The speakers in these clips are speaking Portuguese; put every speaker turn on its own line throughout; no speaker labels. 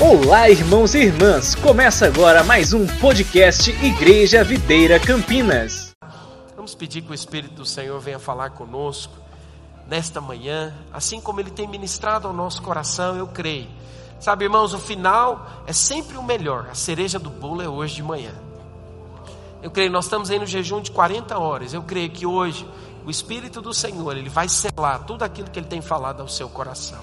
Olá, irmãos e irmãs! Começa agora mais um podcast Igreja Videira Campinas.
Vamos pedir que o Espírito do Senhor venha falar conosco nesta manhã, assim como ele tem ministrado ao nosso coração, eu creio. Sabe, irmãos, o final é sempre o melhor, a cereja do bolo é hoje de manhã. Eu creio, nós estamos aí no jejum de 40 horas. Eu creio que hoje o Espírito do Senhor, ele vai selar tudo aquilo que ele tem falado ao seu coração.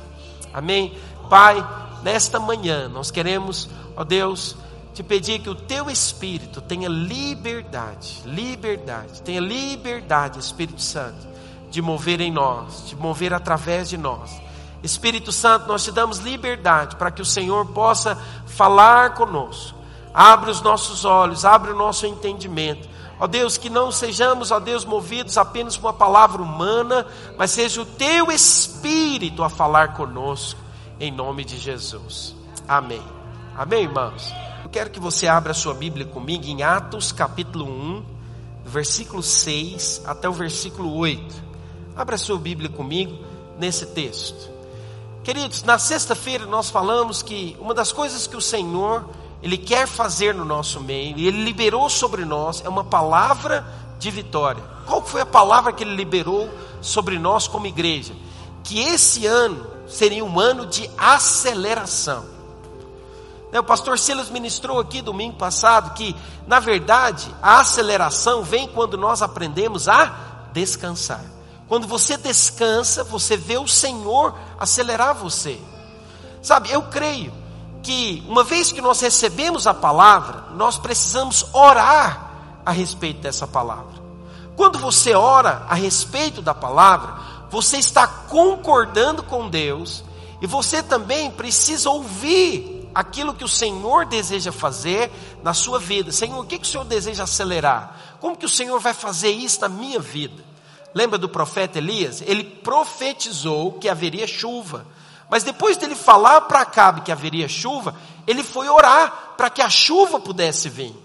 Amém? Pai, nesta manhã nós queremos, ó Deus, te pedir que o teu espírito tenha liberdade, liberdade, tenha liberdade, Espírito Santo, de mover em nós, de mover através de nós. Espírito Santo, nós te damos liberdade para que o Senhor possa falar conosco. Abre os nossos olhos, abre o nosso entendimento. Ó Deus, que não sejamos, ó Deus, movidos apenas por uma palavra humana, mas seja o teu espírito a falar conosco em nome de Jesus. Amém. Amém, irmãos? Eu quero que você abra sua Bíblia comigo em Atos capítulo 1, versículo 6 até o versículo 8. Abra sua Bíblia comigo nesse texto. Queridos, na sexta-feira nós falamos que uma das coisas que o Senhor ele quer fazer no nosso meio, e ele liberou sobre nós, é uma palavra de vitória. Qual foi a palavra que ele liberou sobre nós como igreja? Que esse ano seria um ano de aceleração. Né, o pastor Silas ministrou aqui domingo passado que, na verdade, a aceleração vem quando nós aprendemos a descansar. Quando você descansa, você vê o Senhor acelerar você. Sabe, eu creio que uma vez que nós recebemos a palavra, nós precisamos orar a respeito dessa palavra. Quando você ora a respeito da palavra, você está concordando com Deus e você também precisa ouvir aquilo que o Senhor deseja fazer na sua vida. Senhor, o que, que o Senhor deseja acelerar? Como que o Senhor vai fazer isso na minha vida? Lembra do profeta Elias? Ele profetizou que haveria chuva. Mas depois dele falar para Acabe que haveria chuva, ele foi orar para que a chuva pudesse vir.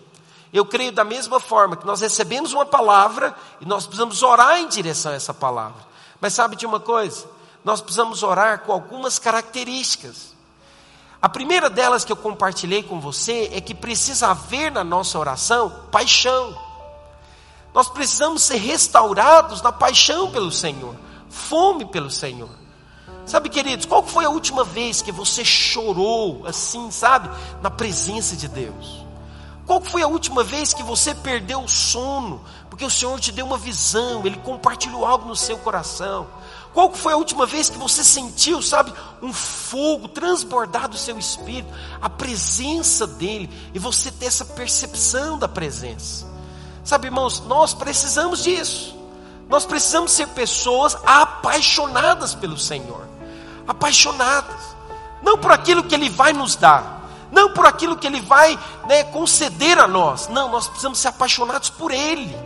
Eu creio da mesma forma que nós recebemos uma palavra e nós precisamos orar em direção a essa palavra. Mas sabe de uma coisa? Nós precisamos orar com algumas características. A primeira delas que eu compartilhei com você é que precisa haver na nossa oração paixão. Nós precisamos ser restaurados na paixão pelo Senhor, fome pelo Senhor. Sabe, queridos, qual foi a última vez que você chorou assim, sabe, na presença de Deus? Qual foi a última vez que você perdeu o sono, porque o Senhor te deu uma visão, Ele compartilhou algo no seu coração? Qual foi a última vez que você sentiu, sabe, um fogo transbordar do seu espírito, a presença dEle, e você ter essa percepção da presença? Sabe, irmãos, nós precisamos disso. Nós precisamos ser pessoas apaixonadas pelo Senhor, apaixonadas, não por aquilo que Ele vai nos dar, não por aquilo que Ele vai né, conceder a nós. Não, nós precisamos ser apaixonados por Ele.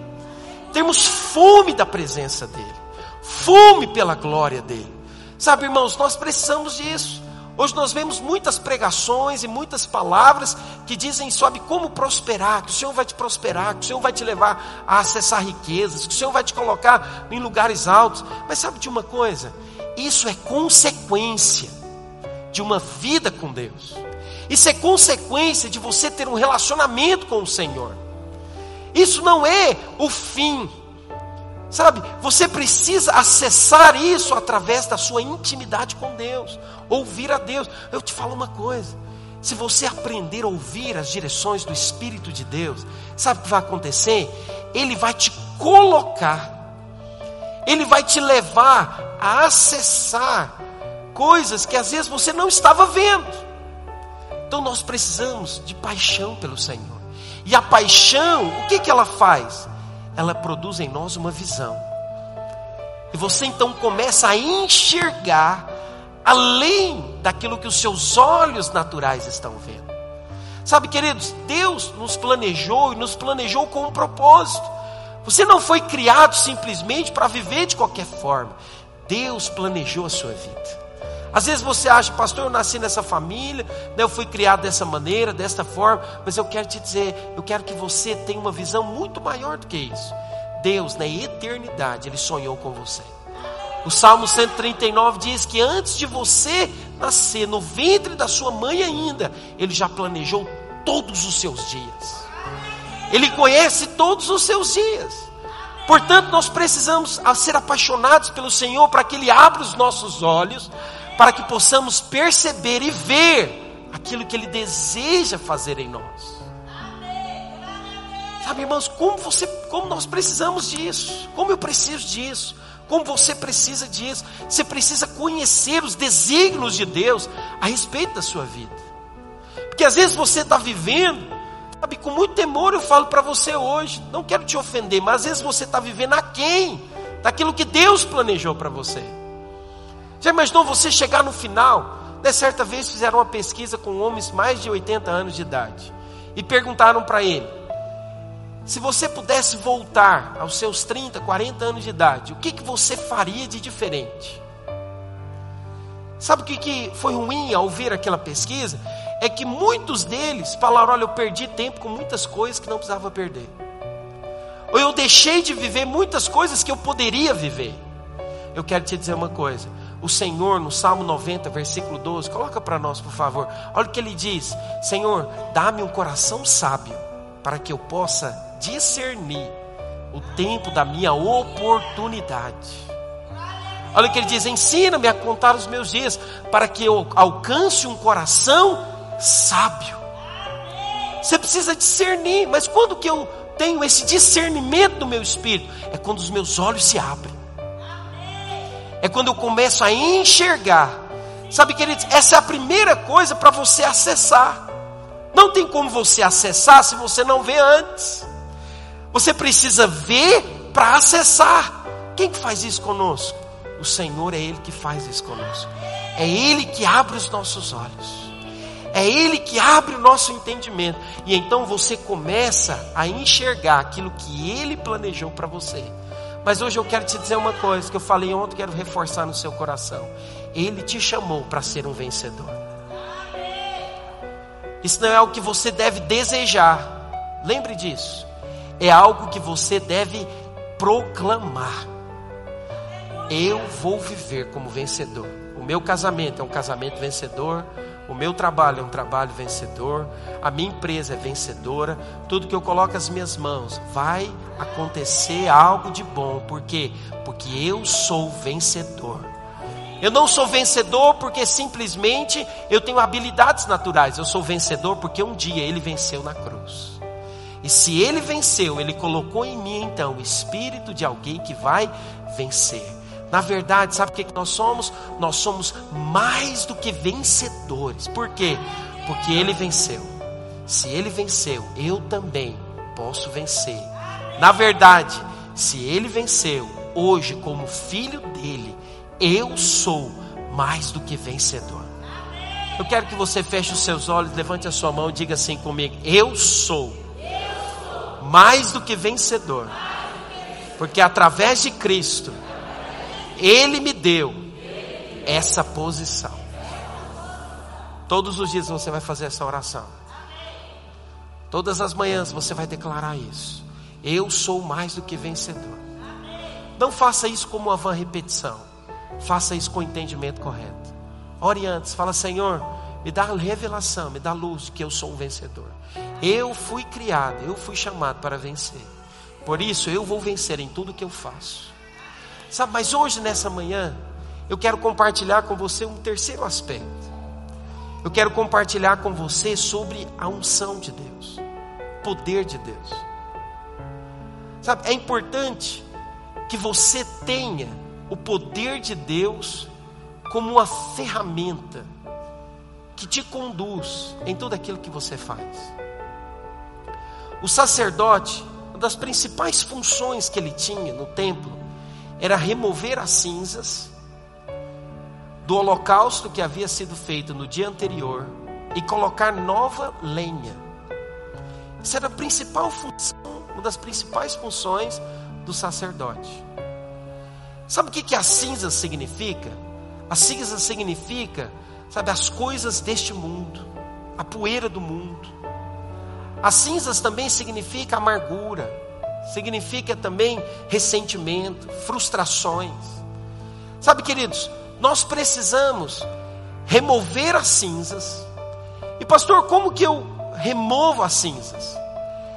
Temos fome da presença dEle, fome pela glória dEle. Sabe, irmãos, nós precisamos disso. Hoje nós vemos muitas pregações e muitas palavras que dizem sobre como prosperar, que o Senhor vai te prosperar, que o Senhor vai te levar a acessar riquezas, que o Senhor vai te colocar em lugares altos. Mas sabe de uma coisa? Isso é consequência de uma vida com Deus. Isso é consequência de você ter um relacionamento com o Senhor. Isso não é o fim. Sabe, você precisa acessar isso através da sua intimidade com Deus, ouvir a Deus. Eu te falo uma coisa: se você aprender a ouvir as direções do Espírito de Deus, sabe o que vai acontecer? Ele vai te colocar, ele vai te levar a acessar coisas que às vezes você não estava vendo. Então nós precisamos de paixão pelo Senhor. E a paixão, o que, que ela faz? Ela produz em nós uma visão. E você então começa a enxergar além daquilo que os seus olhos naturais estão vendo. Sabe, queridos, Deus nos planejou e nos planejou com um propósito. Você não foi criado simplesmente para viver de qualquer forma. Deus planejou a sua vida. Às vezes você acha, pastor, eu nasci nessa família, né, eu fui criado dessa maneira, desta forma, mas eu quero te dizer, eu quero que você tenha uma visão muito maior do que isso. Deus, na eternidade, Ele sonhou com você. O Salmo 139 diz que antes de você nascer no ventre da sua mãe ainda, ele já planejou todos os seus dias. Ele conhece todos os seus dias. Portanto, nós precisamos ser apaixonados pelo Senhor para que Ele abra os nossos olhos, para que possamos perceber e ver aquilo que Ele deseja fazer em nós. Sabe, irmãos, como você, como nós precisamos disso, como eu preciso disso, como você precisa disso. Você precisa conhecer os desígnios de Deus a respeito da sua vida. Porque às vezes você está vivendo, sabe, com muito temor eu falo para você hoje, não quero te ofender, mas às vezes você está vivendo aquém daquilo que Deus planejou para você. Já imaginou você chegar no final? De certa vez fizeram uma pesquisa com homens mais de 80 anos de idade e perguntaram para ele: se você pudesse voltar aos seus 30, 40 anos de idade, o que, que você faria de diferente? Sabe o que, que foi ruim ao ver aquela pesquisa? É que muitos deles falaram: olha, eu perdi tempo com muitas coisas que não precisava perder. Ou eu deixei de viver muitas coisas que eu poderia viver. Eu quero te dizer uma coisa. O Senhor, no Salmo 90, versículo 12, coloca para nós, por favor. Olha o que ele diz: Senhor, dá-me um coração sábio, para que eu possa discernir o tempo da minha oportunidade. Olha o que ele diz: ensina-me a contar os meus dias, para que eu alcance um coração sábio. Você precisa discernir, mas quando que eu tenho esse discernimento no meu espírito? É quando os meus olhos se abrem. É quando eu começo a enxergar. Sabe, queridos, essa é a primeira coisa para você acessar. Não tem como você acessar se você não vê antes. Você precisa ver para acessar. Quem que faz isso conosco? O Senhor é Ele que faz isso conosco. É Ele que abre os nossos olhos. É Ele que abre o nosso entendimento. E então você começa a enxergar aquilo que Ele planejou para você. Mas hoje eu quero te dizer uma coisa que eu falei ontem, quero reforçar no seu coração. Ele te chamou para ser um vencedor. Isso não é o que você deve desejar. Lembre disso é algo que você deve proclamar. Eu vou viver como vencedor. O meu casamento é um casamento vencedor. O meu trabalho é um trabalho vencedor. A minha empresa é vencedora. Tudo que eu coloco as minhas mãos vai acontecer algo de bom. Por quê? Porque eu sou vencedor. Eu não sou vencedor porque simplesmente eu tenho habilidades naturais. Eu sou vencedor porque um dia ele venceu na cruz. E se ele venceu, ele colocou em mim então o espírito de alguém que vai vencer. Na verdade, sabe o que nós somos? Nós somos mais do que vencedores. Por quê? Porque ele venceu. Se ele venceu, eu também posso vencer. Na verdade, se ele venceu, hoje, como filho dele, eu sou mais do que vencedor. Eu quero que você feche os seus olhos, levante a sua mão e diga assim comigo: Eu sou mais do que vencedor, porque através de Cristo, Ele me deu essa posição. Todos os dias você vai fazer essa oração. Todas as manhãs você vai declarar isso. Eu sou mais do que vencedor. Não faça isso como uma vã repetição. Faça isso com o entendimento correto. Ore antes, fala, Senhor, me dá revelação, me dá luz de que eu sou um vencedor. Eu fui criado, eu fui chamado para vencer. Por isso eu vou vencer em tudo que eu faço. Sabe, mas hoje nessa manhã eu quero compartilhar com você um terceiro aspecto. Eu quero compartilhar com você sobre a unção de Deus, poder de Deus. Sabe, é importante que você tenha o poder de Deus como uma ferramenta que te conduz em tudo aquilo que você faz. O sacerdote, uma das principais funções que ele tinha no templo era remover as cinzas do holocausto que havia sido feito no dia anterior e colocar nova lenha. Essa era a principal função, uma das principais funções do sacerdote. Sabe o que, que a cinza significa? A cinza significa, sabe, as coisas deste mundo, a poeira do mundo. As cinzas também significa amargura, significa também ressentimento, frustrações. Sabe, queridos, nós precisamos remover as cinzas. E pastor, como que eu removo as cinzas?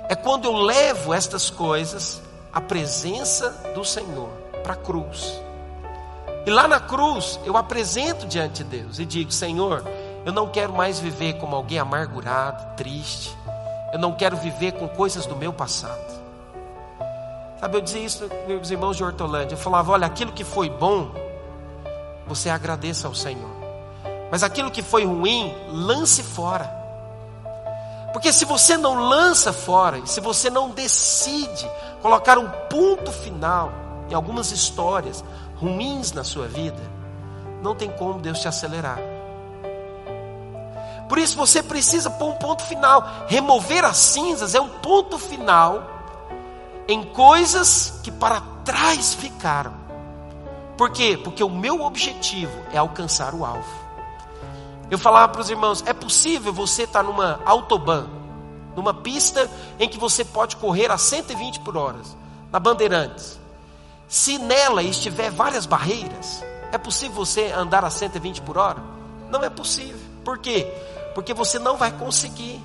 É quando eu levo estas coisas à presença do Senhor, para a cruz. E lá na cruz eu apresento diante de Deus e digo: Senhor, eu não quero mais viver como alguém amargurado, triste. Eu não quero viver com coisas do meu passado. Sabe, eu dizia isso meus irmãos de Hortolândia. Eu falava: olha, aquilo que foi bom, você agradeça ao Senhor. Mas aquilo que foi ruim, lance fora. Porque se você não lança fora, se você não decide colocar um ponto final em algumas histórias ruins na sua vida, não tem como Deus te acelerar. Por isso você precisa pôr um ponto final. Remover as cinzas é um ponto final em coisas que para trás ficaram. Por quê? Porque o meu objetivo é alcançar o alvo. Eu falava para os irmãos: é possível você estar tá numa autobahn, numa pista em que você pode correr a 120 por hora, na Bandeirantes. Se nela estiver várias barreiras, é possível você andar a 120 por hora? Não é possível. Por quê? Porque você não vai conseguir.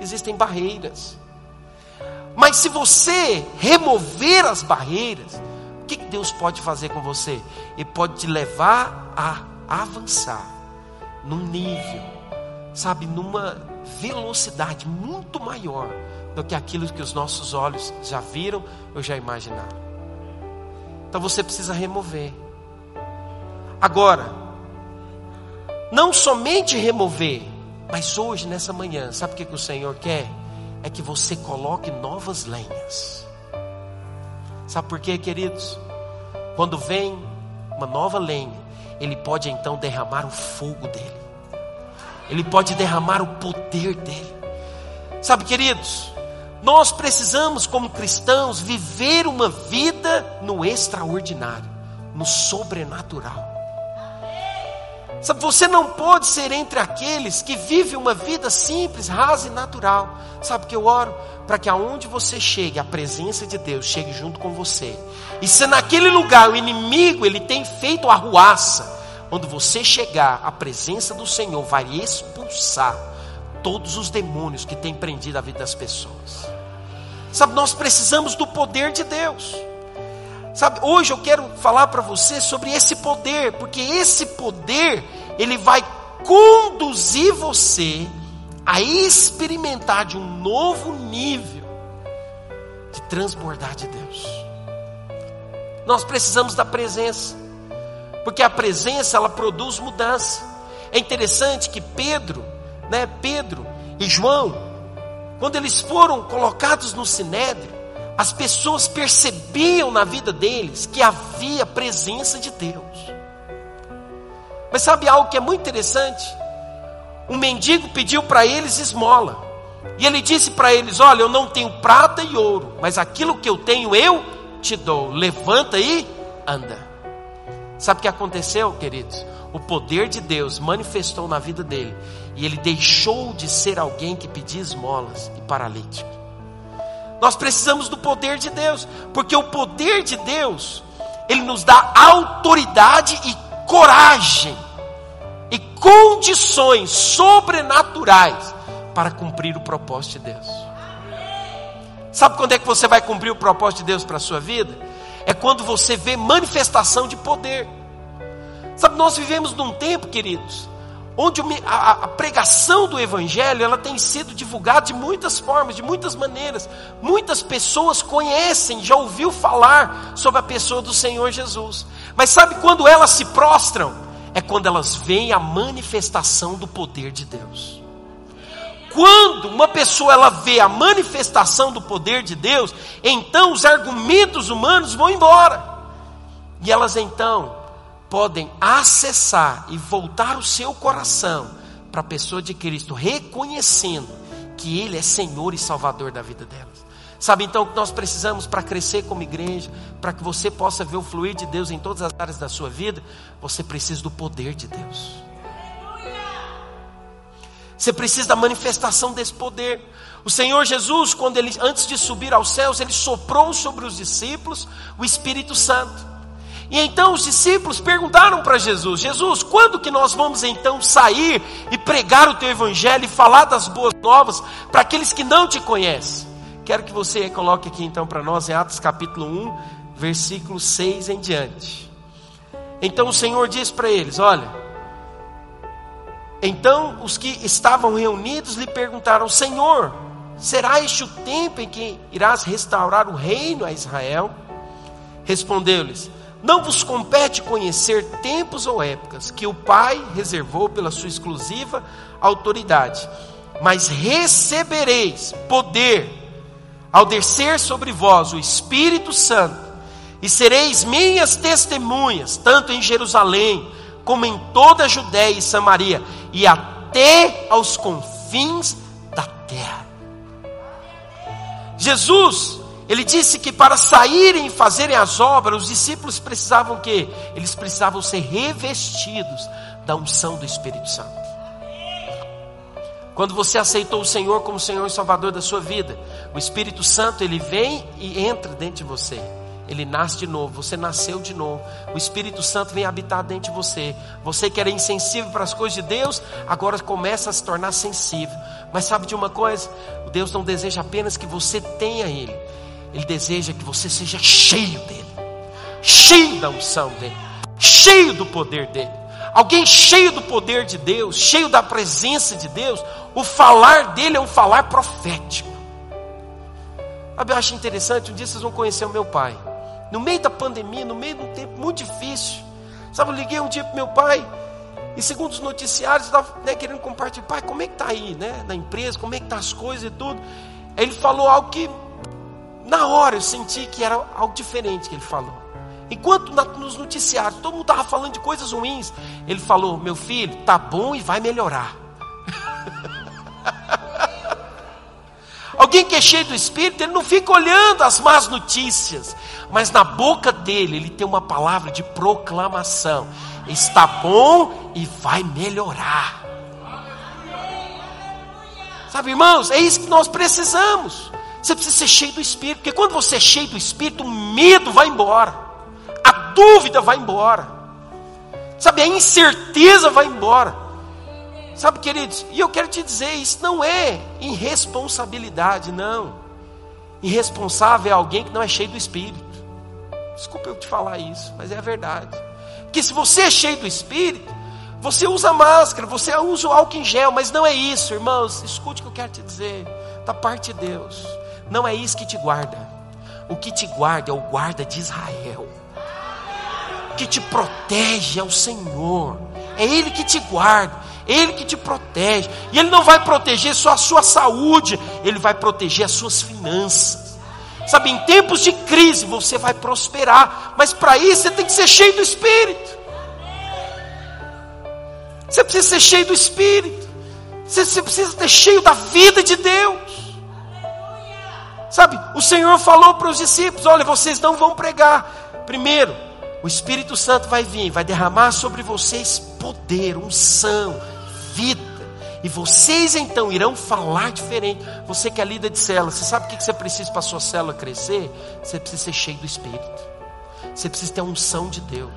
Existem barreiras. Mas se você remover as barreiras, o que Deus pode fazer com você? Ele pode te levar a avançar num nível, sabe, numa velocidade muito maior do que aquilo que os nossos olhos já viram ou já imaginaram. Então você precisa remover. Agora, não somente remover, mas hoje, nessa manhã, sabe o que, que o Senhor quer? É que você coloque novas lenhas. Sabe por quê, queridos? Quando vem uma nova lenha, ele pode então derramar o fogo dele, ele pode derramar o poder dele. Sabe, queridos, nós precisamos, como cristãos, viver uma vida no extraordinário, no sobrenatural. Sabe, você não pode ser entre aqueles que vivem uma vida simples, rasa e natural. Sabe que eu oro? Para que aonde você chegue, a presença de Deus chegue junto com você. E se naquele lugar o inimigo ele tem feito arruaça, quando você chegar, a presença do Senhor vai expulsar todos os demônios que têm prendido a vida das pessoas. Sabe, nós precisamos do poder de Deus. Sabe, hoje eu quero falar para você sobre esse poder, porque esse poder, ele vai conduzir você a experimentar de um novo nível de transbordar de Deus. Nós precisamos da presença, porque a presença ela produz mudança. É interessante que Pedro, né, Pedro e João, quando eles foram colocados no sinédrio, as pessoas percebiam na vida deles que havia presença de Deus. Mas sabe algo que é muito interessante? Um mendigo pediu para eles esmola. E ele disse para eles: Olha, eu não tenho prata e ouro, mas aquilo que eu tenho eu te dou. Levanta e anda. Sabe o que aconteceu, queridos? O poder de Deus manifestou na vida dele. E ele deixou de ser alguém que pedia esmolas e paralítico. Nós precisamos do poder de Deus, porque o poder de Deus, ele nos dá autoridade e coragem e condições sobrenaturais para cumprir o propósito de Deus. Sabe quando é que você vai cumprir o propósito de Deus para a sua vida? É quando você vê manifestação de poder. Sabe, nós vivemos num tempo, queridos, onde a, pregação do evangelho ela tem sido divulgada de muitas formas, de muitas maneiras. Muitas pessoas conhecem, já ouviu falar sobre a pessoa do Senhor Jesus. Mas sabe quando elas se prostram? É quando elas veem a manifestação do poder de Deus. Quando uma pessoa ela vê a manifestação do poder de Deus, então os argumentos humanos vão embora. E elas então podem acessar e voltar o seu coração para a pessoa de Cristo, reconhecendo que Ele é Senhor e Salvador da vida delas. Sabe então o que nós precisamos para crescer como igreja, para que você possa ver o fluir de Deus em todas as áreas da sua vida? Você precisa do poder de Deus. Você precisa da manifestação desse poder. O Senhor Jesus, quando ele antes de subir aos céus, ele soprou sobre os discípulos o Espírito Santo. E então os discípulos perguntaram para Jesus: Jesus, quando que nós vamos então sair e pregar o teu evangelho e falar das boas novas para aqueles que não te conhecem? Quero que você coloque aqui então para nós em Atos capítulo 1, versículo 6 em diante. Então o Senhor diz para eles: Olha, então os que estavam reunidos lhe perguntaram: Senhor, será este o tempo em que irás restaurar o reino a Israel? Respondeu-lhes: Não vos compete conhecer tempos ou épocas que o Pai reservou pela sua exclusiva autoridade, mas recebereis poder ao descer sobre vós o Espírito Santo, e sereis minhas testemunhas, tanto em Jerusalém, como em toda a Judéia e Samaria, e até aos confins da terra. Jesus ele disse que para saírem e fazerem as obras, os discípulos precisavam que eles precisavam ser revestidos da unção do Espírito Santo. Quando você aceitou o Senhor como Senhor e Salvador da sua vida, o Espírito Santo ele vem e entra dentro de você. Ele nasce de novo, você nasceu de novo. O Espírito Santo vem habitar dentro de você. Você que era insensível para as coisas de Deus, agora começa a se tornar sensível. Mas sabe de uma coisa? Deus não deseja apenas que você tenha Ele, ele deseja que você seja cheio dele, cheio da unção dele, cheio do poder dele. Alguém cheio do poder de Deus, cheio da presença de Deus, o falar dele é um falar profético. Eu acho interessante, um dia vocês vão conhecer o meu pai. No meio da pandemia, no meio de um tempo muito difícil. Sabe, eu liguei um dia para meu pai, e segundo os noticiários, estava né, querendo compartilhar, pai, como é que está aí, né? Na empresa, como é que está as coisas e tudo. Aí ele falou algo que na hora eu senti que era algo diferente que ele falou. Enquanto na, nos noticiários todo mundo estava falando de coisas ruins, ele falou: Meu filho, tá bom e vai melhorar. Alguém que é cheio do Espírito, ele não fica olhando as más notícias, mas na boca dele, ele tem uma palavra de proclamação: está bom e vai melhorar. Sabe, irmãos, é isso que nós precisamos. Você precisa ser cheio do Espírito, porque quando você é cheio do Espírito, o medo vai embora, a dúvida vai embora, sabe, a incerteza vai embora. Sabe, queridos, e eu quero te dizer, isso não é irresponsabilidade, não. Irresponsável é alguém que não é cheio do Espírito. Desculpa eu te falar isso, mas é a verdade. Porque se você é cheio do Espírito, você usa máscara, você usa o álcool em gel, mas não é isso, irmãos. Escute o que eu quero te dizer, da parte de Deus. Não é isso que te guarda. O que te guarda é o guarda de Israel. O que te protege é o Senhor. É Ele que te guarda. É Ele que te protege. E Ele não vai proteger só a sua saúde, Ele vai proteger as suas finanças. Sabe, em tempos de crise você vai prosperar, mas para isso você tem que ser cheio do Espírito. Você precisa ser cheio do Espírito. Você precisa ser cheio da vida de Deus. Sabe, o Senhor falou para os discípulos: olha, vocês não vão pregar. Primeiro, o Espírito Santo vai vir, vai derramar sobre vocês poder, unção, vida. E vocês então irão falar diferente. Você que é líder de célula, você sabe o que você precisa para a sua célula crescer? Você precisa ser cheio do Espírito. Você precisa ter a unção de Deus.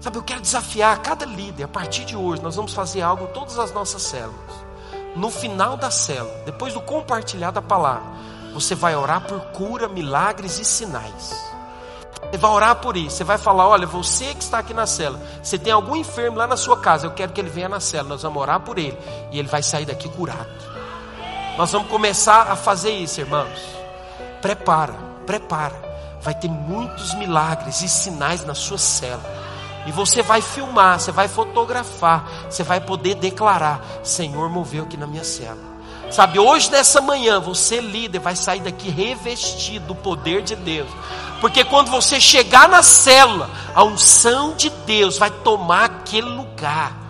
Sabe, eu quero desafiar cada líder, a partir de hoje, nós vamos fazer algo em todas as nossas células. No final da célula, depois do compartilhar da palavra, você vai orar por cura, milagres e sinais. Você vai orar por isso. Você vai falar: olha, você que está aqui na cela, você tem algum enfermo lá na sua casa, eu quero que ele venha na cela. Nós vamos orar por ele e ele vai sair daqui curado. Nós vamos começar a fazer isso, irmãos. Prepara, prepara. Vai ter muitos milagres e sinais na sua cela. E você vai filmar, você vai fotografar, você vai poder declarar: Senhor moveu aqui na minha cela. Sabe, hoje nessa manhã, você líder vai sair daqui revestido do poder de Deus. Porque quando você chegar na célula, a unção de Deus vai tomar aquele lugar.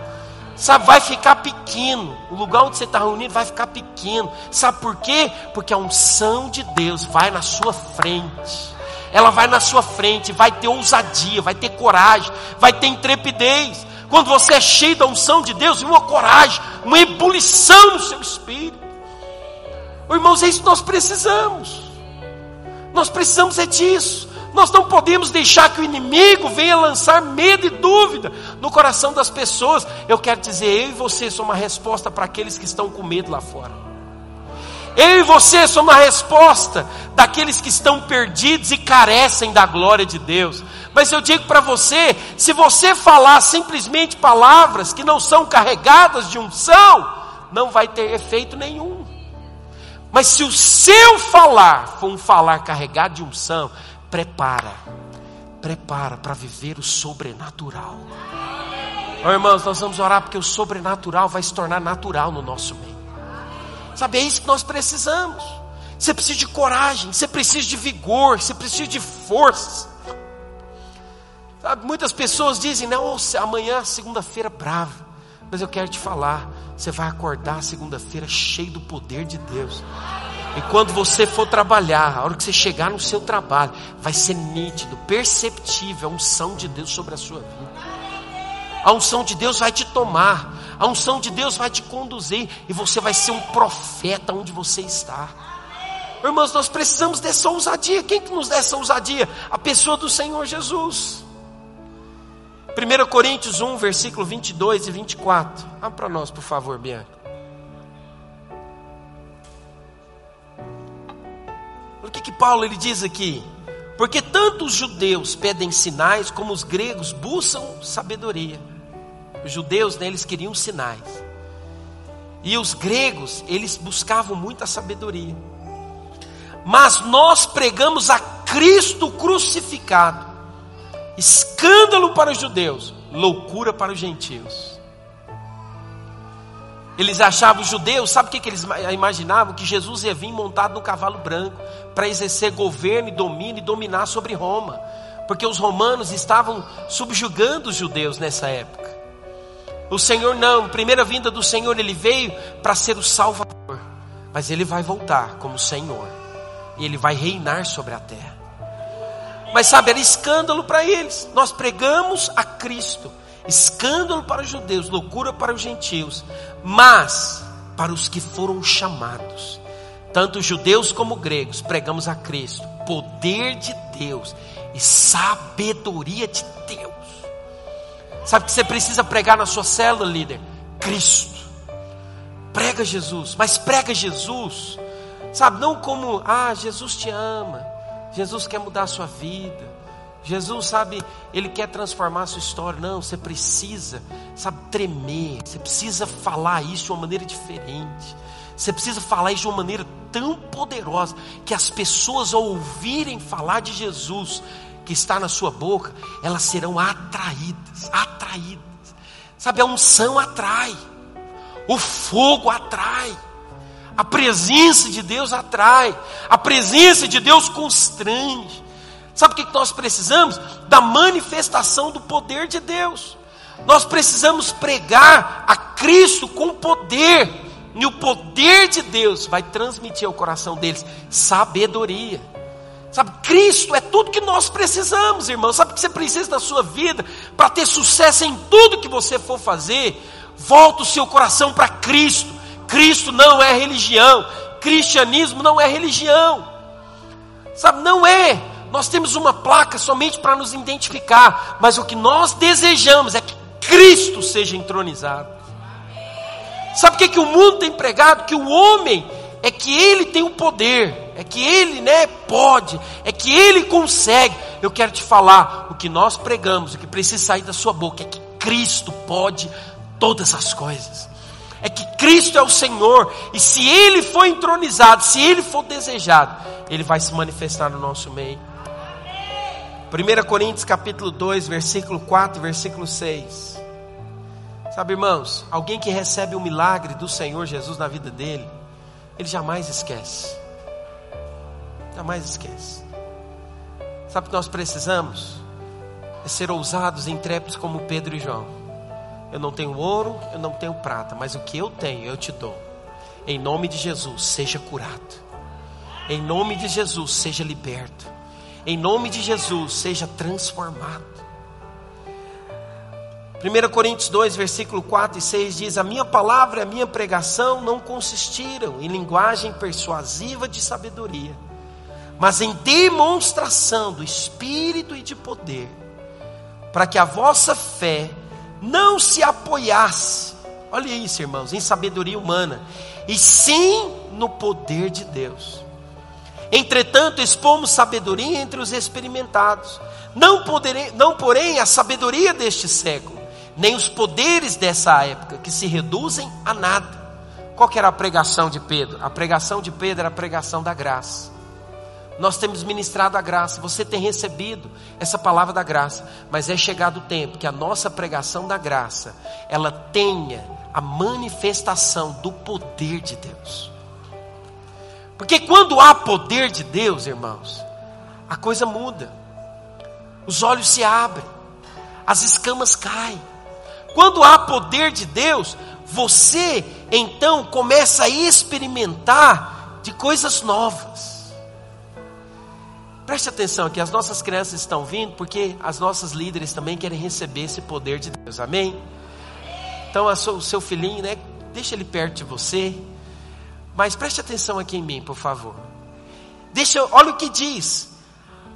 Sabe, vai ficar pequeno. O lugar onde você está reunido vai ficar pequeno. Sabe por quê? Porque a unção de Deus vai na sua frente. Ela vai na sua frente, vai ter ousadia, vai ter coragem, vai ter intrepidez. Quando você é cheio da unção de Deus, uma coragem, uma ebulição no seu espírito. Irmãos, é isso que nós precisamos. Nós precisamos é disso. Nós não podemos deixar que o inimigo venha lançar medo e dúvida no coração das pessoas. Eu quero dizer, eu e você somos uma resposta para aqueles que estão com medo lá fora. Eu e você somos uma resposta daqueles que estão perdidos e carecem da glória de Deus. Mas eu digo para você: se você falar simplesmente palavras que não são carregadas de unção, não vai ter efeito nenhum. Mas se o seu falar for um falar carregado de unção, prepara, prepara para viver o sobrenatural. Oh, irmãos, nós vamos orar porque o sobrenatural vai se tornar natural no nosso meio. Sabe, é isso que nós precisamos. Você precisa de coragem, você precisa de vigor, você precisa de força. Sabe, muitas pessoas dizem, não, amanhã, segunda-feira, brava. Mas eu quero te falar, você vai acordar segunda-feira cheio do poder de Deus. E quando você for trabalhar, a hora que você chegar no seu trabalho, vai ser nítido, perceptível a unção de Deus sobre a sua vida. A unção de Deus vai te tomar, a unção de Deus vai te conduzir, e você vai ser um profeta onde você está. Irmãos, nós precisamos dessa ousadia. Quem que nos dá essa ousadia? A pessoa do Senhor Jesus. 1 Coríntios 1, versículo 22 e 24. Abra para nós, por favor, Bianca. O que, que Paulo ele diz aqui? Porque tanto os judeus pedem sinais, como os gregos buscam sabedoria. Os judeus, né, eles queriam sinais. E os gregos, eles buscavam muita sabedoria. Mas nós pregamos a Cristo crucificado. Escândalo para os judeus, loucura para os gentios. Eles achavam os judeus, sabe o que, que eles imaginavam? Que Jesus ia vir montado no cavalo branco para exercer governo e domínio e dominar sobre Roma, porque os romanos estavam subjugando os judeus nessa época. O Senhor não, primeira vinda do Senhor, ele veio para ser o Salvador, mas ele vai voltar como Senhor e ele vai reinar sobre a terra. Mas sabe, era escândalo para eles. Nós pregamos a Cristo escândalo para os judeus, loucura para os gentios, mas para os que foram chamados, tanto judeus como gregos, pregamos a Cristo, poder de Deus e sabedoria de Deus. Sabe que você precisa pregar na sua célula, líder? Cristo. Prega Jesus, mas prega Jesus, sabe, não como, ah, Jesus te ama, Jesus quer mudar a sua vida. Jesus, sabe, Ele quer transformar a sua história. Não, você precisa, sabe, tremer. Você precisa falar isso de uma maneira diferente. Você precisa falar isso de uma maneira tão poderosa que as pessoas, ao ouvirem falar de Jesus que está na sua boca, elas serão atraídas. Atraídas. Sabe, a unção atrai, o fogo atrai. A presença de Deus atrai, a presença de Deus constrange. Sabe o que nós precisamos? Da manifestação do poder de Deus. Nós precisamos pregar a Cristo com poder, e o poder de Deus vai transmitir ao coração deles sabedoria. Sabe, Cristo é tudo que nós precisamos, irmão. Sabe o que você precisa da sua vida para ter sucesso em tudo que você for fazer? Volta o seu coração para Cristo. Cristo não é religião. Cristianismo não é religião. Sabe, não é nós temos uma placa somente para nos identificar, mas o que nós desejamos é que Cristo seja entronizado. Sabe o que, que o mundo tem pregado? Que o homem é que ele tem o poder, é que ele né, pode, é que ele consegue. Eu quero te falar, o que nós pregamos, o que precisa sair da sua boca é que Cristo pode todas as coisas. É que Cristo é o Senhor, e se Ele for entronizado, se Ele for desejado, Ele vai se manifestar no nosso meio. 1 Coríntios capítulo 2, versículo 4, versículo 6. Sabe, irmãos, alguém que recebe o milagre do Senhor Jesus na vida dele, ele jamais esquece. Jamais esquece. Sabe o que nós precisamos? É ser ousados e intrépidos como Pedro e João. Eu não tenho ouro, eu não tenho prata, mas o que eu tenho eu te dou. Em nome de Jesus, seja curado. Em nome de Jesus, seja liberto em nome de Jesus, seja transformado. 1 Coríntios 2, versículo 4 e 6 diz: A minha palavra e a minha pregação não consistiram em linguagem persuasiva de sabedoria, mas em demonstração do Espírito e de poder, para que a vossa fé não se apoiasse, olha isso, irmãos, em sabedoria humana, e sim no poder de Deus. Entretanto, expomos sabedoria entre os experimentados, não, poderei, não porém a sabedoria deste século, nem os poderes dessa época, que se reduzem a nada. Qual que era a pregação de Pedro? A pregação de Pedro era a pregação da graça. Nós temos ministrado a graça, você tem recebido essa palavra da graça, mas é chegado o tempo que a nossa pregação da graça, ela tenha a manifestação do poder de Deus. Porque quando há poder de Deus, irmãos, a coisa muda. Os olhos se abrem, as escamas caem. Quando há poder de Deus, você então começa a experimentar de coisas novas. Preste atenção aqui, as nossas crianças estão vindo porque as nossas líderes também querem receber esse poder de Deus, amém? Então, o seu filhinho, né? Deixa ele perto de você, mas preste atenção aqui em mim, por favor. Deixa, olha o que diz.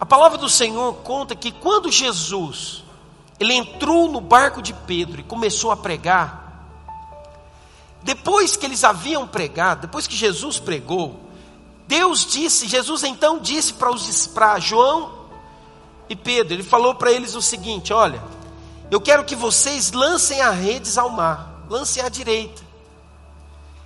A palavra do Senhor conta que quando Jesus ele entrou no barco de Pedro e começou a pregar, depois que eles haviam pregado, depois que Jesus pregou, Deus disse, Jesus então disse para João e Pedro, ele falou para eles o seguinte: Olha, eu quero que vocês lancem as redes ao mar, lancem à direita.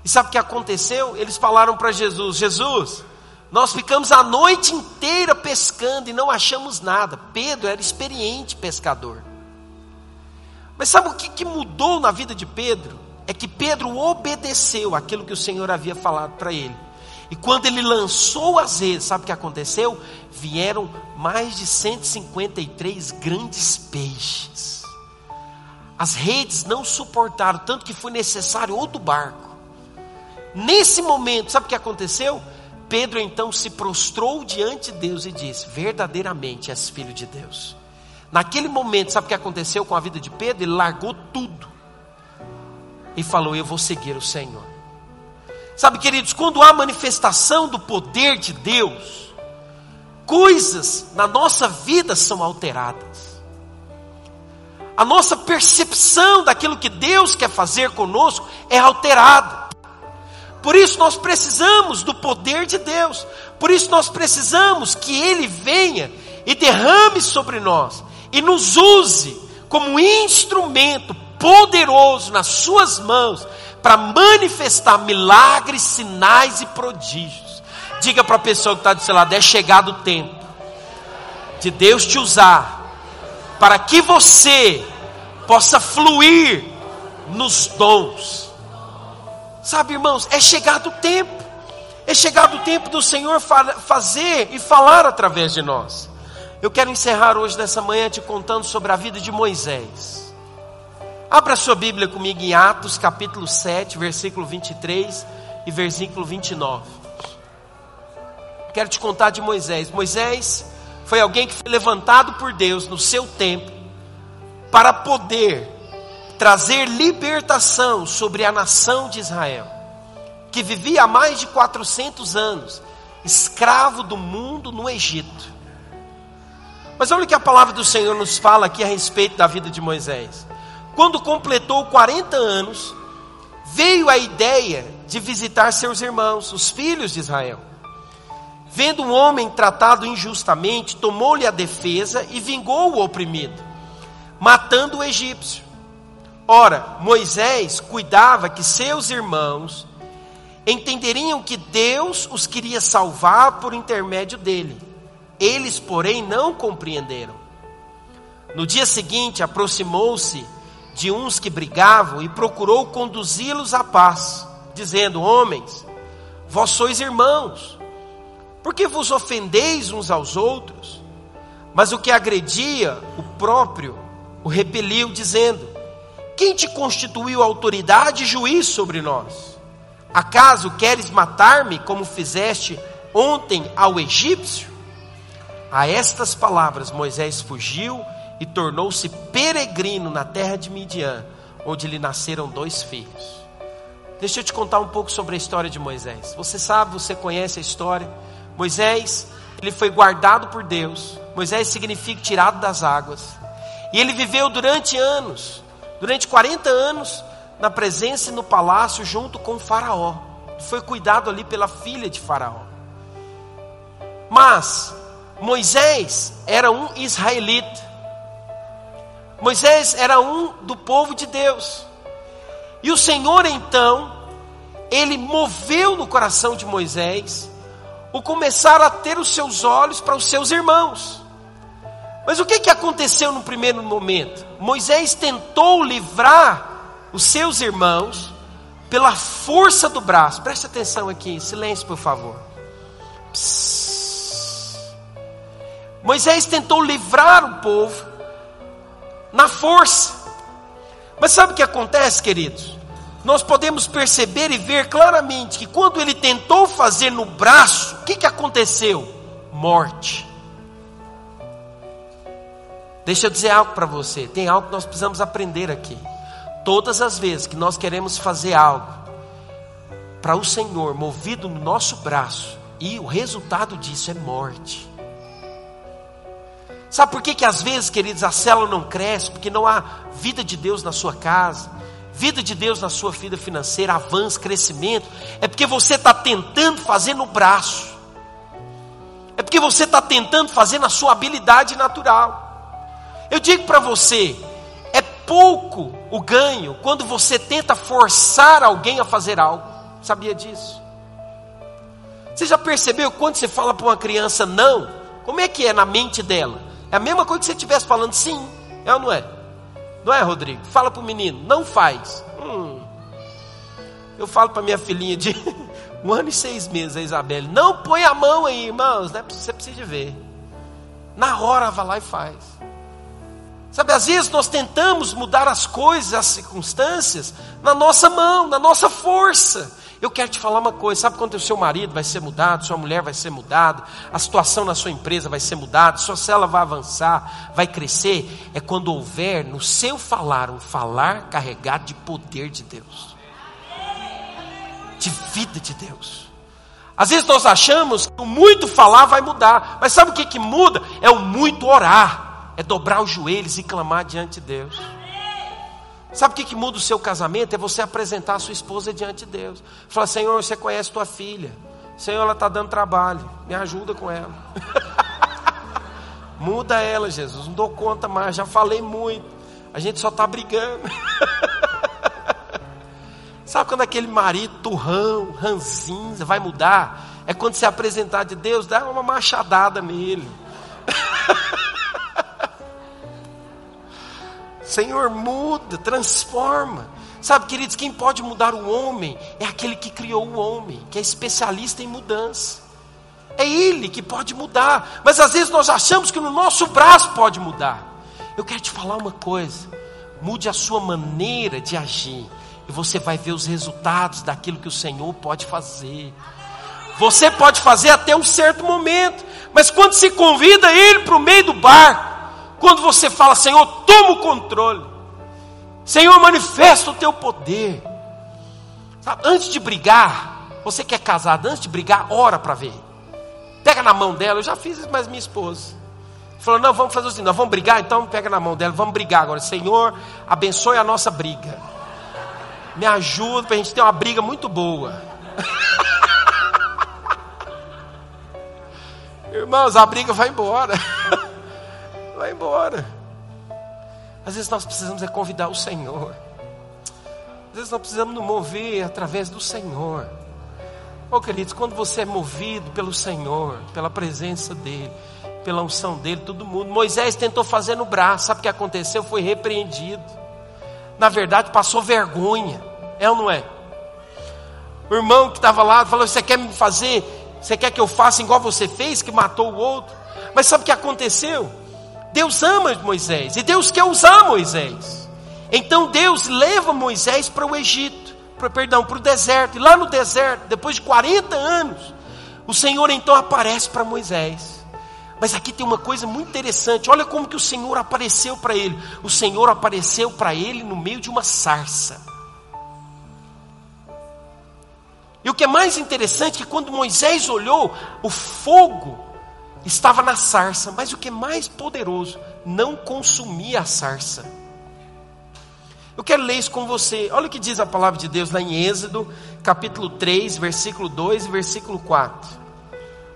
E sabe o que aconteceu? Eles falaram para Jesus: Jesus, nós ficamos a noite inteira pescando e não achamos nada. Pedro era experiente pescador. Mas sabe o que, que mudou na vida de Pedro? É que Pedro obedeceu aquilo que o Senhor havia falado para ele. E quando ele lançou as redes, sabe o que aconteceu? Vieram mais de 153 grandes peixes. As redes não suportaram, tanto que foi necessário outro barco. Nesse momento, sabe o que aconteceu? Pedro então se prostrou diante de Deus e disse: Verdadeiramente és filho de Deus. Naquele momento, sabe o que aconteceu com a vida de Pedro? Ele largou tudo e falou: Eu vou seguir o Senhor. Sabe, queridos, quando há manifestação do poder de Deus, coisas na nossa vida são alteradas. A nossa percepção daquilo que Deus quer fazer conosco é alterada. Por isso nós precisamos do poder de Deus. Por isso nós precisamos que Ele venha e derrame sobre nós e nos use como instrumento poderoso nas Suas mãos para manifestar milagres, sinais e prodígios. Diga para a pessoa que está do seu lado: é chegado o tempo de Deus te usar para que você possa fluir nos dons Sabe, irmãos, é chegado o tempo. É chegado o tempo do Senhor fazer e falar através de nós. Eu quero encerrar hoje nessa manhã te contando sobre a vida de Moisés. Abra sua Bíblia comigo em Atos, capítulo 7, versículo 23 e versículo 29. Quero te contar de Moisés. Moisés foi alguém que foi levantado por Deus no seu tempo para poder trazer libertação sobre a nação de Israel, que vivia há mais de 400 anos, escravo do mundo no Egito. Mas olha o que a palavra do Senhor nos fala aqui a respeito da vida de Moisés. Quando completou 40 anos, veio a ideia de visitar seus irmãos, os filhos de Israel. Vendo um homem tratado injustamente, tomou-lhe a defesa e vingou o oprimido, matando o egípcio. Ora, Moisés cuidava que seus irmãos entenderiam que Deus os queria salvar por intermédio dele. Eles, porém, não compreenderam. No dia seguinte, aproximou-se de uns que brigavam e procurou conduzi-los à paz, dizendo: Homens, vós sois irmãos, por que vos ofendeis uns aos outros? Mas o que agredia o próprio o repeliu, dizendo: quem te constituiu autoridade e juiz sobre nós? Acaso queres matar-me como fizeste ontem ao egípcio? A estas palavras Moisés fugiu e tornou-se peregrino na terra de Midian, onde lhe nasceram dois filhos. Deixa eu te contar um pouco sobre a história de Moisés. Você sabe, você conhece a história. Moisés ele foi guardado por Deus. Moisés significa tirado das águas. E ele viveu durante anos, durante 40 anos, na presença e no palácio junto com Faraó. Foi cuidado ali pela filha de Faraó. Mas Moisés era um israelita. Moisés era um do povo de Deus. E o Senhor então, ele moveu no coração de Moisés o começar a ter os seus olhos para os seus irmãos. Mas o que, que aconteceu no primeiro momento? Moisés tentou livrar os seus irmãos pela força do braço. Preste atenção aqui, silêncio por favor. Psss. Moisés tentou livrar o povo na força. Mas sabe o que acontece, queridos? Nós podemos perceber e ver claramente que quando ele tentou fazer no braço, o que, que aconteceu? Morte. Deixa eu dizer algo para você. Tem algo que nós precisamos aprender aqui. Todas as vezes que nós queremos fazer algo para o Senhor, movido no nosso braço, e o resultado disso é morte. Sabe por que, que às vezes, queridos, a célula não cresce? Porque não há vida de Deus na sua casa, vida de Deus na sua vida financeira, avanço, crescimento. É porque você está tentando fazer no braço, é porque você está tentando fazer na sua habilidade natural. Eu digo para você, é pouco o ganho quando você tenta forçar alguém a fazer algo. Sabia disso? Você já percebeu quando você fala para uma criança não? Como é que é na mente dela? É a mesma coisa que você estivesse falando sim, é ou não é? Não é, Rodrigo? Fala para o menino, não faz. Hum. Eu falo para minha filhinha de um ano e seis meses, a Isabelle, não põe a mão aí, irmãos, né? você precisa ver. Na hora vai lá e faz. Sabe, às vezes nós tentamos mudar as coisas, as circunstâncias, na nossa mão, na nossa força. Eu quero te falar uma coisa: sabe quando o seu marido vai ser mudado, sua mulher vai ser mudada, a situação na sua empresa vai ser mudada, sua célula vai avançar, vai crescer? É quando houver no seu falar um falar carregado de poder de Deus, de vida de Deus. Às vezes nós achamos que o muito falar vai mudar, mas sabe o que, que muda? É o muito orar é dobrar os joelhos e clamar diante de Deus. Sabe o que, que muda o seu casamento? É você apresentar a sua esposa diante de Deus. Fala, Senhor, você conhece tua filha. Senhor, ela está dando trabalho. Me ajuda com ela. Muda ela, Jesus. Não dou conta mais. Já falei muito. A gente só está brigando. Sabe quando aquele marido turrão, ranzinza, vai mudar? É quando você apresentar de Deus, dá uma machadada nele. Senhor, muda, transforma. Sabe, queridos, quem pode mudar o homem é aquele que criou o homem, que é especialista em mudança. É ele que pode mudar. Mas às vezes nós achamos que no nosso braço pode mudar. Eu quero te falar uma coisa: mude a sua maneira de agir, e você vai ver os resultados daquilo que o Senhor pode fazer. Você pode fazer até um certo momento, mas quando se convida ele para o meio do barco, quando você fala, Senhor, toma o controle. Senhor, manifesta o teu poder. Sabe, antes de brigar, você que é casado, antes de brigar, ora para ver. Pega na mão dela, eu já fiz isso, mas minha esposa. Falou, não, vamos fazer assim, nós vamos brigar, então pega na mão dela, vamos brigar agora. Senhor, abençoe a nossa briga. Me ajuda para a gente ter uma briga muito boa. Irmãos, a briga vai embora. vai embora. Às vezes nós precisamos é convidar o Senhor. Às vezes nós precisamos nos mover através do Senhor. Oh, queridos, quando você é movido pelo Senhor, pela presença dEle, pela unção dEle, todo mundo. Moisés tentou fazer no braço, sabe o que aconteceu? Foi repreendido. Na verdade, passou vergonha. É ou não é? O irmão que estava lá falou: Você quer me fazer? Você quer que eu faça igual você fez, que matou o outro? Mas sabe o que aconteceu? Deus ama Moisés e Deus quer usar Moisés. Então Deus leva Moisés para o Egito, para, perdão, para o deserto. E lá no deserto, depois de 40 anos, o Senhor então aparece para Moisés. Mas aqui tem uma coisa muito interessante. Olha como que o Senhor apareceu para ele. O Senhor apareceu para ele no meio de uma sarça. E o que é mais interessante é que quando Moisés olhou, o fogo estava na sarça, mas o que é mais poderoso, não consumia a sarça. Eu quero ler isso com você. Olha o que diz a palavra de Deus lá em Êxodo, capítulo 3, versículo 2 e versículo 4.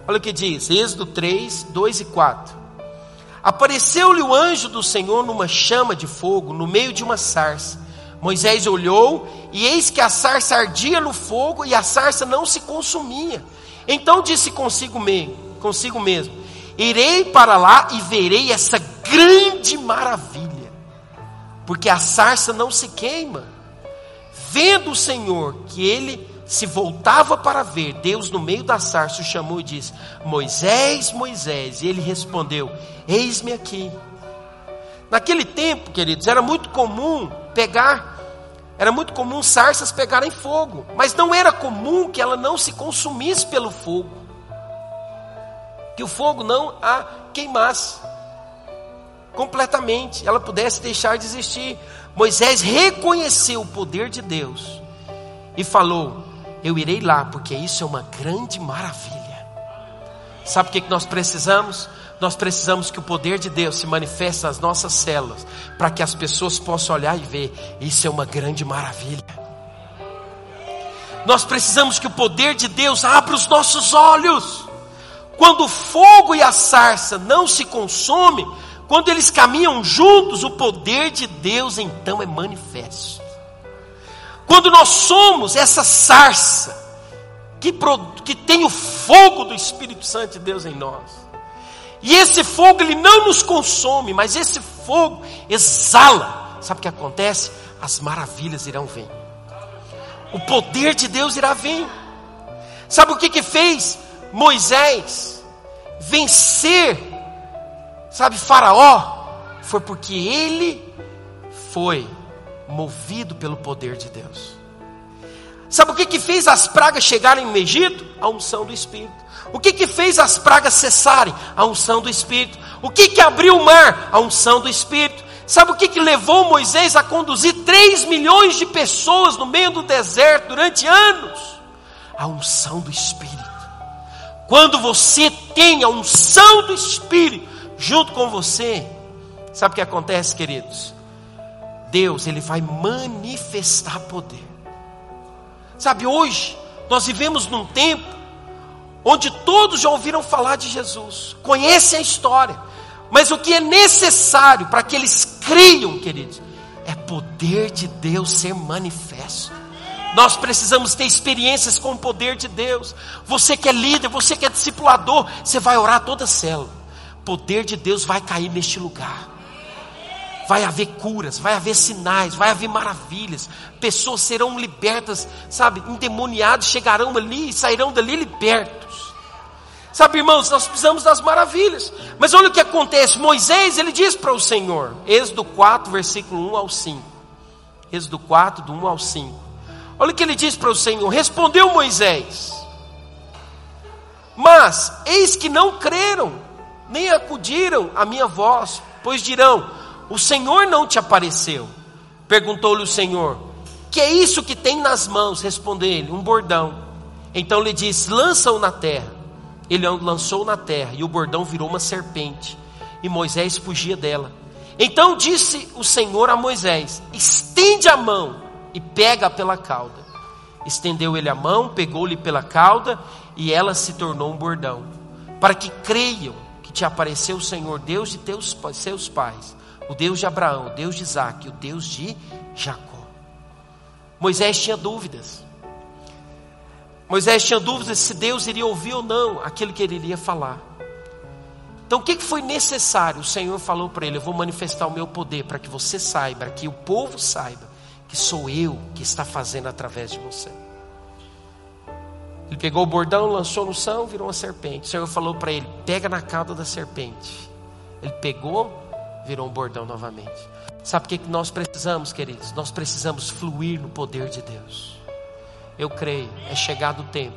Olha o que diz, Êxodo 3, 2 e 4. Apareceu-lhe o anjo do Senhor numa chama de fogo, no meio de uma sarça. Moisés olhou, e eis que a sarça ardia no fogo, e a sarça não se consumia. Então disse consigo mesmo, consigo mesmo: Irei para lá e verei essa grande maravilha, porque a sarça não se queima. Vendo o Senhor que ele se voltava para ver, Deus no meio da sarça o chamou e disse: Moisés, Moisés. E ele respondeu: Eis-me aqui. Naquele tempo, queridos, era muito comum pegar, era muito comum sarças pegarem fogo, mas não era comum que ela não se consumisse pelo fogo, que o fogo não a queimasse completamente, ela pudesse deixar de existir. Moisés reconheceu o poder de Deus e falou: Eu irei lá, porque isso é uma grande maravilha. Sabe o que nós precisamos? Nós precisamos que o poder de Deus se manifeste nas nossas células, para que as pessoas possam olhar e ver, isso é uma grande maravilha. Nós precisamos que o poder de Deus abra os nossos olhos. Quando o fogo e a sarça não se consomem, quando eles caminham juntos, o poder de Deus então é manifesto. Quando nós somos essa sarça que, que tem o fogo do Espírito Santo de Deus em nós, e esse fogo ele não nos consome, mas esse fogo exala. Sabe o que acontece? As maravilhas irão vir. O poder de Deus irá vir. Sabe o que que fez Moisés vencer Sabe, Faraó foi porque ele foi movido pelo poder de Deus. Sabe o que, que fez as pragas chegarem no Egito? A unção do Espírito. O que, que fez as pragas cessarem? A unção do Espírito. O que, que abriu o mar? A unção do Espírito. Sabe o que, que levou Moisés a conduzir 3 milhões de pessoas no meio do deserto durante anos? A unção do Espírito. Quando você tem a unção do Espírito, junto com você, sabe o que acontece, queridos? Deus, Ele vai manifestar poder. Sabe, hoje, nós vivemos num tempo onde todos já ouviram falar de Jesus, conhecem a história, mas o que é necessário para que eles creiam, queridos, é poder de Deus ser manifesto. Nós precisamos ter experiências com o poder de Deus. Você que é líder, você que é discipulador, você vai orar toda a célula poder de Deus vai cair neste lugar. Vai haver curas, vai haver sinais, vai haver maravilhas. Pessoas serão libertas, sabe? Endemoniados chegarão ali e sairão dali libertos. Sabe, irmãos, nós precisamos das maravilhas. Mas olha o que acontece. Moisés, ele diz para o Senhor, Êxodo 4, versículo 1 ao 5. Êxodo 4, do 1 ao 5. Olha o que ele diz para o Senhor: Respondeu Moisés, mas eis que não creram nem acudiram à minha voz, pois dirão: O Senhor não te apareceu. Perguntou-lhe o Senhor: Que é isso que tem nas mãos? Respondeu ele: Um bordão. Então lhe disse: Lança-o na terra. Ele lançou na terra e o bordão virou uma serpente. E Moisés fugia dela. Então disse o Senhor a Moisés: Estende a mão e pega pela cauda. Estendeu ele a mão, pegou-lhe pela cauda e ela se tornou um bordão, para que creiam te apareceu o Senhor, Deus de teus, seus pais, o Deus de Abraão, o Deus de Isaac, o Deus de Jacó. Moisés tinha dúvidas. Moisés tinha dúvidas se Deus iria ouvir ou não aquilo que ele iria falar. Então o que foi necessário? O Senhor falou para ele: Eu vou manifestar o meu poder para que você saiba, que o povo saiba que sou eu que está fazendo através de você. Ele pegou o bordão, lançou no chão, virou uma serpente. O Senhor falou para ele: pega na cauda da serpente. Ele pegou, virou um bordão novamente. Sabe o que nós precisamos, queridos? Nós precisamos fluir no poder de Deus. Eu creio, é chegado o tempo.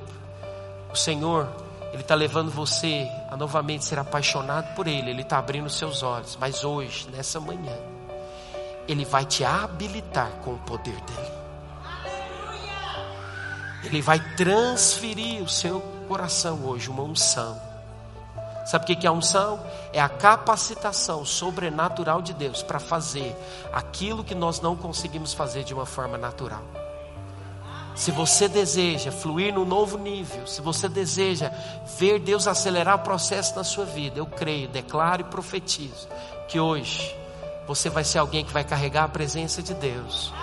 O Senhor, Ele está levando você a novamente ser apaixonado por Ele. Ele está abrindo seus olhos. Mas hoje, nessa manhã, Ele vai te habilitar com o poder dEle. Ele vai transferir o seu coração hoje uma unção. Sabe o que é a unção? É a capacitação sobrenatural de Deus para fazer aquilo que nós não conseguimos fazer de uma forma natural. Se você deseja fluir no novo nível, se você deseja ver Deus acelerar o processo na sua vida, eu creio, declaro e profetizo que hoje você vai ser alguém que vai carregar a presença de Deus.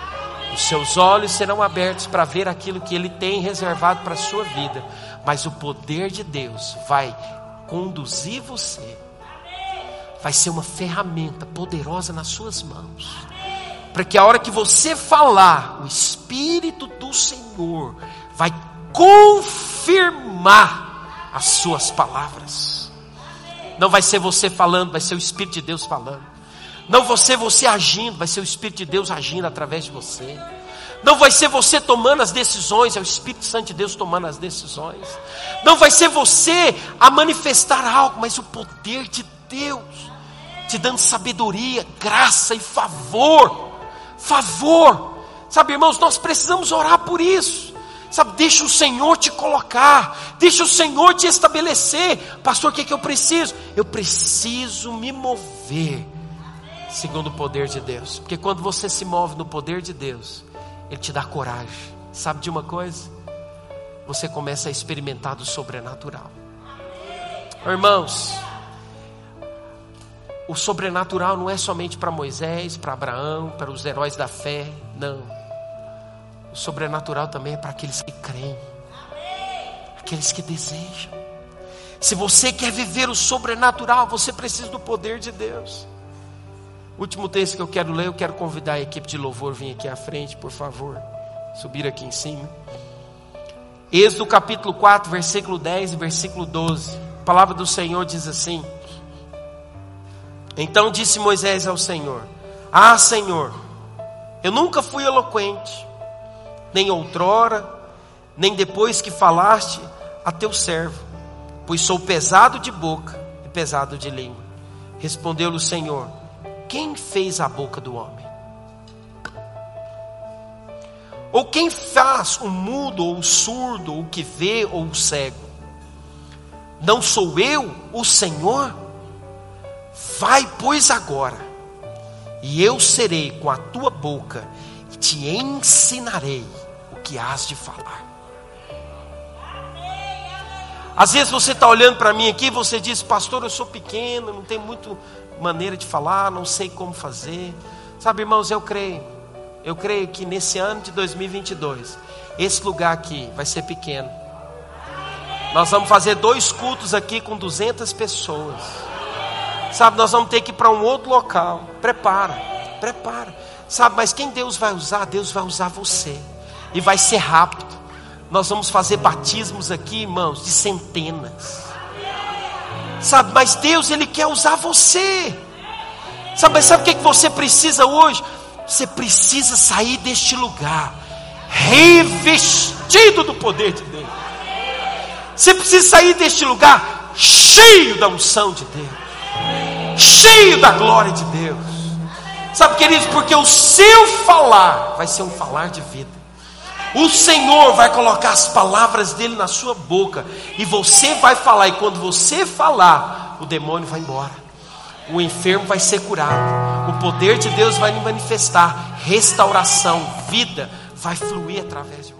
Os seus olhos serão abertos para ver aquilo que Ele tem reservado para a sua vida, mas o poder de Deus vai conduzir você, vai ser uma ferramenta poderosa nas suas mãos, para que a hora que você falar, o Espírito do Senhor vai confirmar as suas palavras. Não vai ser você falando, vai ser o Espírito de Deus falando. Não vai ser você agindo, vai ser o Espírito de Deus agindo através de você. Não vai ser você tomando as decisões, é o Espírito Santo de Deus tomando as decisões. Não vai ser você a manifestar algo, mas o poder de Deus te dando sabedoria, graça e favor. Favor. Sabe, irmãos, nós precisamos orar por isso. Sabe, deixa o Senhor te colocar, deixa o Senhor te estabelecer. Pastor, o que, é que eu preciso? Eu preciso me mover segundo o poder de Deus. Porque quando você se move no poder de Deus, Ele te dá coragem. Sabe de uma coisa? Você começa a experimentar do sobrenatural. Irmãos, o sobrenatural não é somente para Moisés, para Abraão, para os heróis da fé, não. O sobrenatural também é para aqueles que creem, aqueles que desejam. Se você quer viver o sobrenatural, você precisa do poder de Deus. Último texto que eu quero ler, eu quero convidar a equipe de louvor vir aqui à frente, por favor. Subir aqui em cima. Êxodo capítulo 4, versículo 10 e versículo 12. A palavra do Senhor diz assim: Então disse Moisés ao Senhor: Ah, Senhor, eu nunca fui eloquente, nem outrora, nem depois que falaste a teu servo, pois sou pesado de boca e pesado de língua. Respondeu-lhe o Senhor: quem fez a boca do homem? Ou quem faz o mudo ou o surdo, ou o que vê ou o cego? Não sou eu, o Senhor? Vai, pois, agora, e eu serei com a tua boca e te ensinarei o que has de falar. Às vezes você está olhando para mim aqui e você diz, pastor, eu sou pequeno, não tenho muito maneira de falar, não sei como fazer. Sabe, irmãos, eu creio. Eu creio que nesse ano de 2022, esse lugar aqui vai ser pequeno. Nós vamos fazer dois cultos aqui com 200 pessoas. Sabe, nós vamos ter que ir para um outro local. Prepara, prepara. Sabe, mas quem Deus vai usar? Deus vai usar você. E vai ser rápido. Nós vamos fazer batismos aqui, irmãos, de centenas. Sabe, mas Deus, Ele quer usar você. Sabe, sabe o que, que você precisa hoje? Você precisa sair deste lugar, revestido do poder de Deus. Você precisa sair deste lugar cheio da unção de Deus, cheio da glória de Deus. Sabe, queridos, porque o seu falar vai ser um falar de vida. O Senhor vai colocar as palavras dele na sua boca e você vai falar. E quando você falar, o demônio vai embora, o enfermo vai ser curado, o poder de Deus vai manifestar, restauração, vida vai fluir através de.